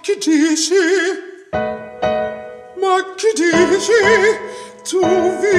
chi dici? Ma chi dici? Tu vi